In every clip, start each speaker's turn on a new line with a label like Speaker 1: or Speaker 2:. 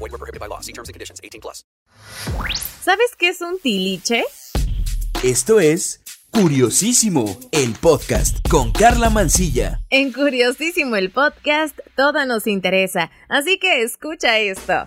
Speaker 1: Void were prohibited by law. See terms and conditions. 18 plus.
Speaker 2: ¿Sabes qué es un tiliche?
Speaker 3: Esto es Curiosísimo, el podcast con Carla Mancilla.
Speaker 2: En Curiosísimo el podcast, todo nos interesa, así que escucha esto.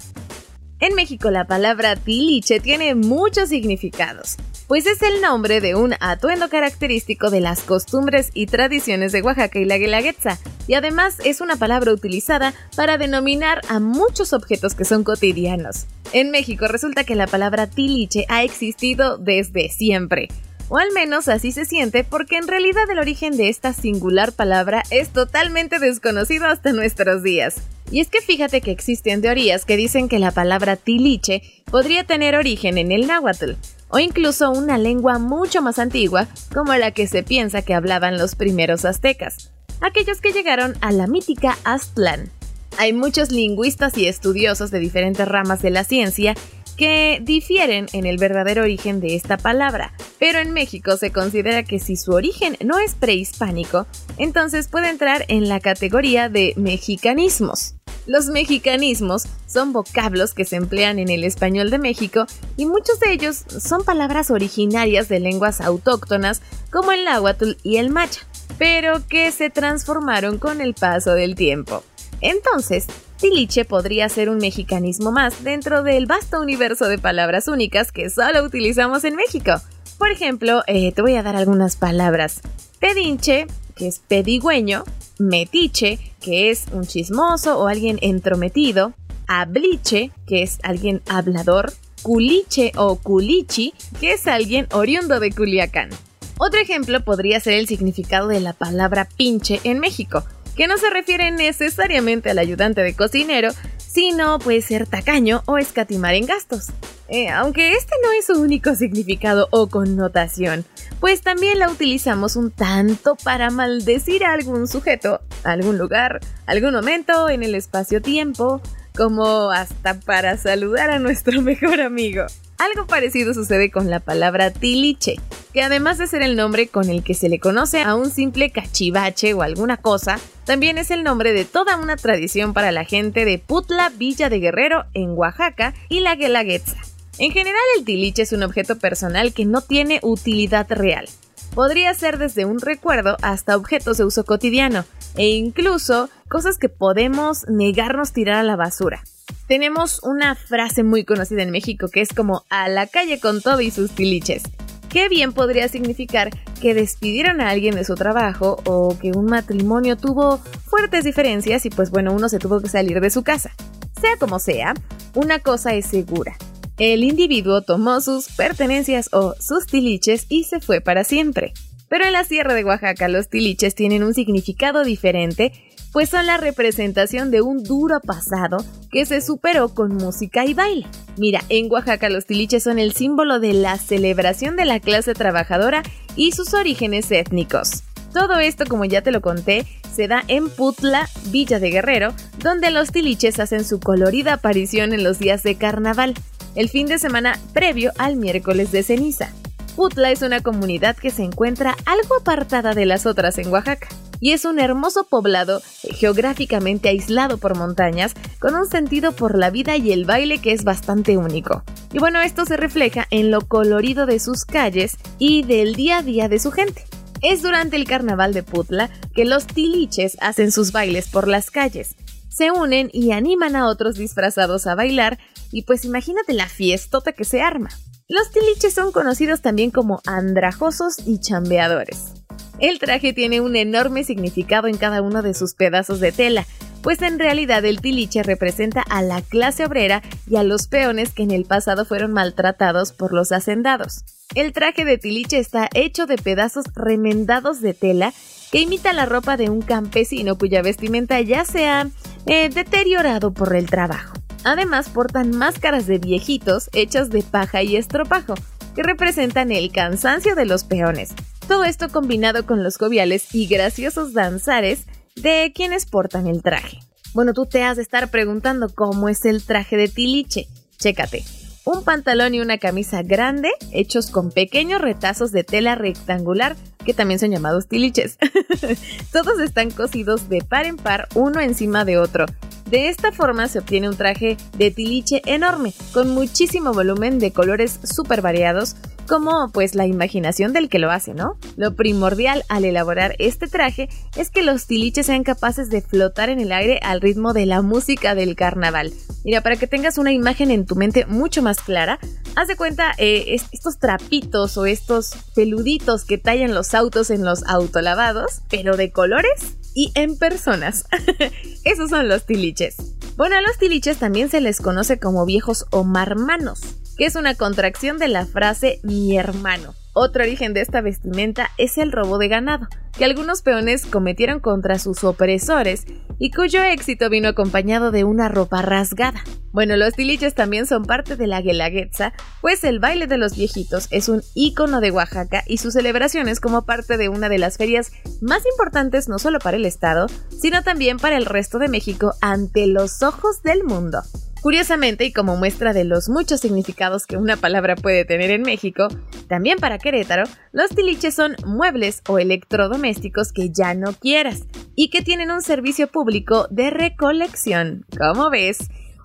Speaker 2: En México la palabra tiliche tiene muchos significados, pues es el nombre de un atuendo característico de las costumbres y tradiciones de Oaxaca y la Guelaguetza, y además es una palabra utilizada para denominar a muchos objetos que son cotidianos. En México resulta que la palabra tiliche ha existido desde siempre. O al menos así se siente porque en realidad el origen de esta singular palabra es totalmente desconocido hasta nuestros días. Y es que fíjate que existen teorías que dicen que la palabra tiliche podría tener origen en el náhuatl, o incluso una lengua mucho más antigua como la que se piensa que hablaban los primeros aztecas, aquellos que llegaron a la mítica Aztlán. Hay muchos lingüistas y estudiosos de diferentes ramas de la ciencia que difieren en el verdadero origen de esta palabra, pero en México se considera que si su origen no es prehispánico, entonces puede entrar en la categoría de mexicanismos. Los mexicanismos son vocablos que se emplean en el español de México y muchos de ellos son palabras originarias de lenguas autóctonas como el náhuatl y el macha, pero que se transformaron con el paso del tiempo. Entonces, tiliche podría ser un mexicanismo más dentro del vasto universo de palabras únicas que solo utilizamos en México. Por ejemplo, eh, te voy a dar algunas palabras. Pedinche, que es pedigüeño, metiche, que es un chismoso o alguien entrometido, abliche, que es alguien hablador, culiche o culichi, que es alguien oriundo de Culiacán. Otro ejemplo podría ser el significado de la palabra pinche en México, que no se refiere necesariamente al ayudante de cocinero, sino puede ser tacaño o escatimar en gastos. Eh, aunque este no es su único significado o connotación, pues también la utilizamos un tanto para maldecir a algún sujeto, algún lugar, algún momento en el espacio-tiempo, como hasta para saludar a nuestro mejor amigo. Algo parecido sucede con la palabra tiliche, que además de ser el nombre con el que se le conoce a un simple cachivache o alguna cosa, también es el nombre de toda una tradición para la gente de Putla, Villa de Guerrero, en Oaxaca, y la Guelaguetza. En general, el tiliche es un objeto personal que no tiene utilidad real. Podría ser desde un recuerdo hasta objetos de uso cotidiano, e incluso cosas que podemos negarnos tirar a la basura. Tenemos una frase muy conocida en México que es como a la calle con todo y sus tiliches. Qué bien podría significar que despidieron a alguien de su trabajo o que un matrimonio tuvo fuertes diferencias y pues bueno, uno se tuvo que salir de su casa. Sea como sea, una cosa es segura. El individuo tomó sus pertenencias o sus tiliches y se fue para siempre. Pero en la Sierra de Oaxaca los tiliches tienen un significado diferente pues son la representación de un duro pasado que se superó con música y baile. Mira, en Oaxaca los tiliches son el símbolo de la celebración de la clase trabajadora y sus orígenes étnicos. Todo esto, como ya te lo conté, se da en Putla, Villa de Guerrero, donde los tiliches hacen su colorida aparición en los días de carnaval, el fin de semana previo al miércoles de ceniza. Putla es una comunidad que se encuentra algo apartada de las otras en Oaxaca y es un hermoso poblado geográficamente aislado por montañas con un sentido por la vida y el baile que es bastante único. Y bueno, esto se refleja en lo colorido de sus calles y del día a día de su gente. Es durante el carnaval de Putla que los tiliches hacen sus bailes por las calles. Se unen y animan a otros disfrazados a bailar y pues imagínate la fiestota que se arma. Los tiliches son conocidos también como andrajosos y chambeadores. El traje tiene un enorme significado en cada uno de sus pedazos de tela, pues en realidad el tiliche representa a la clase obrera y a los peones que en el pasado fueron maltratados por los hacendados. El traje de tiliche está hecho de pedazos remendados de tela que imita la ropa de un campesino cuya vestimenta ya se ha eh, deteriorado por el trabajo. Además portan máscaras de viejitos hechas de paja y estropajo, que representan el cansancio de los peones. Todo esto combinado con los joviales y graciosos danzares de quienes portan el traje. Bueno, tú te has de estar preguntando cómo es el traje de Tiliche. Chécate. Un pantalón y una camisa grande hechos con pequeños retazos de tela rectangular que también son llamados tiliches. Todos están cosidos de par en par uno encima de otro. De esta forma se obtiene un traje de tiliche enorme, con muchísimo volumen de colores súper variados, como pues la imaginación del que lo hace, ¿no? Lo primordial al elaborar este traje es que los tiliches sean capaces de flotar en el aire al ritmo de la música del carnaval. Mira, para que tengas una imagen en tu mente mucho más clara, haz de cuenta eh, estos trapitos o estos peluditos que tallan los autos en los autolavados, pero de colores y en personas. Esos son los tiliches. Bueno, a los tiliches también se les conoce como viejos o marmanos que es una contracción de la frase mi hermano. Otro origen de esta vestimenta es el robo de ganado, que algunos peones cometieron contra sus opresores y cuyo éxito vino acompañado de una ropa rasgada. Bueno, los tiliches también son parte de la guelaguetza, pues el baile de los viejitos es un ícono de Oaxaca y su celebración es como parte de una de las ferias más importantes no solo para el estado, sino también para el resto de México ante los ojos del mundo. Curiosamente, y como muestra de los muchos significados que una palabra puede tener en México, también para Querétaro, los tiliches son muebles o electrodomésticos que ya no quieras y que tienen un servicio público de recolección. ¿Cómo ves?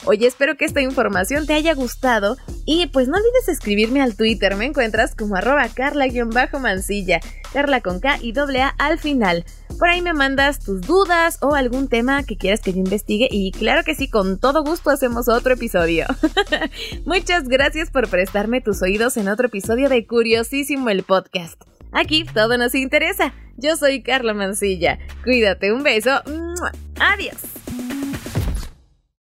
Speaker 2: Oye, espero que esta información te haya gustado y pues no olvides escribirme al Twitter, me encuentras como arroba carla-mansilla, carla con K y doble A al final. Por ahí me mandas tus dudas o algún tema que quieras que yo investigue y claro que sí, con todo gusto hacemos otro episodio. Muchas gracias por prestarme tus oídos en otro episodio de Curiosísimo el podcast. Aquí todo nos interesa. Yo soy Carla Mansilla. Cuídate, un beso. Adiós.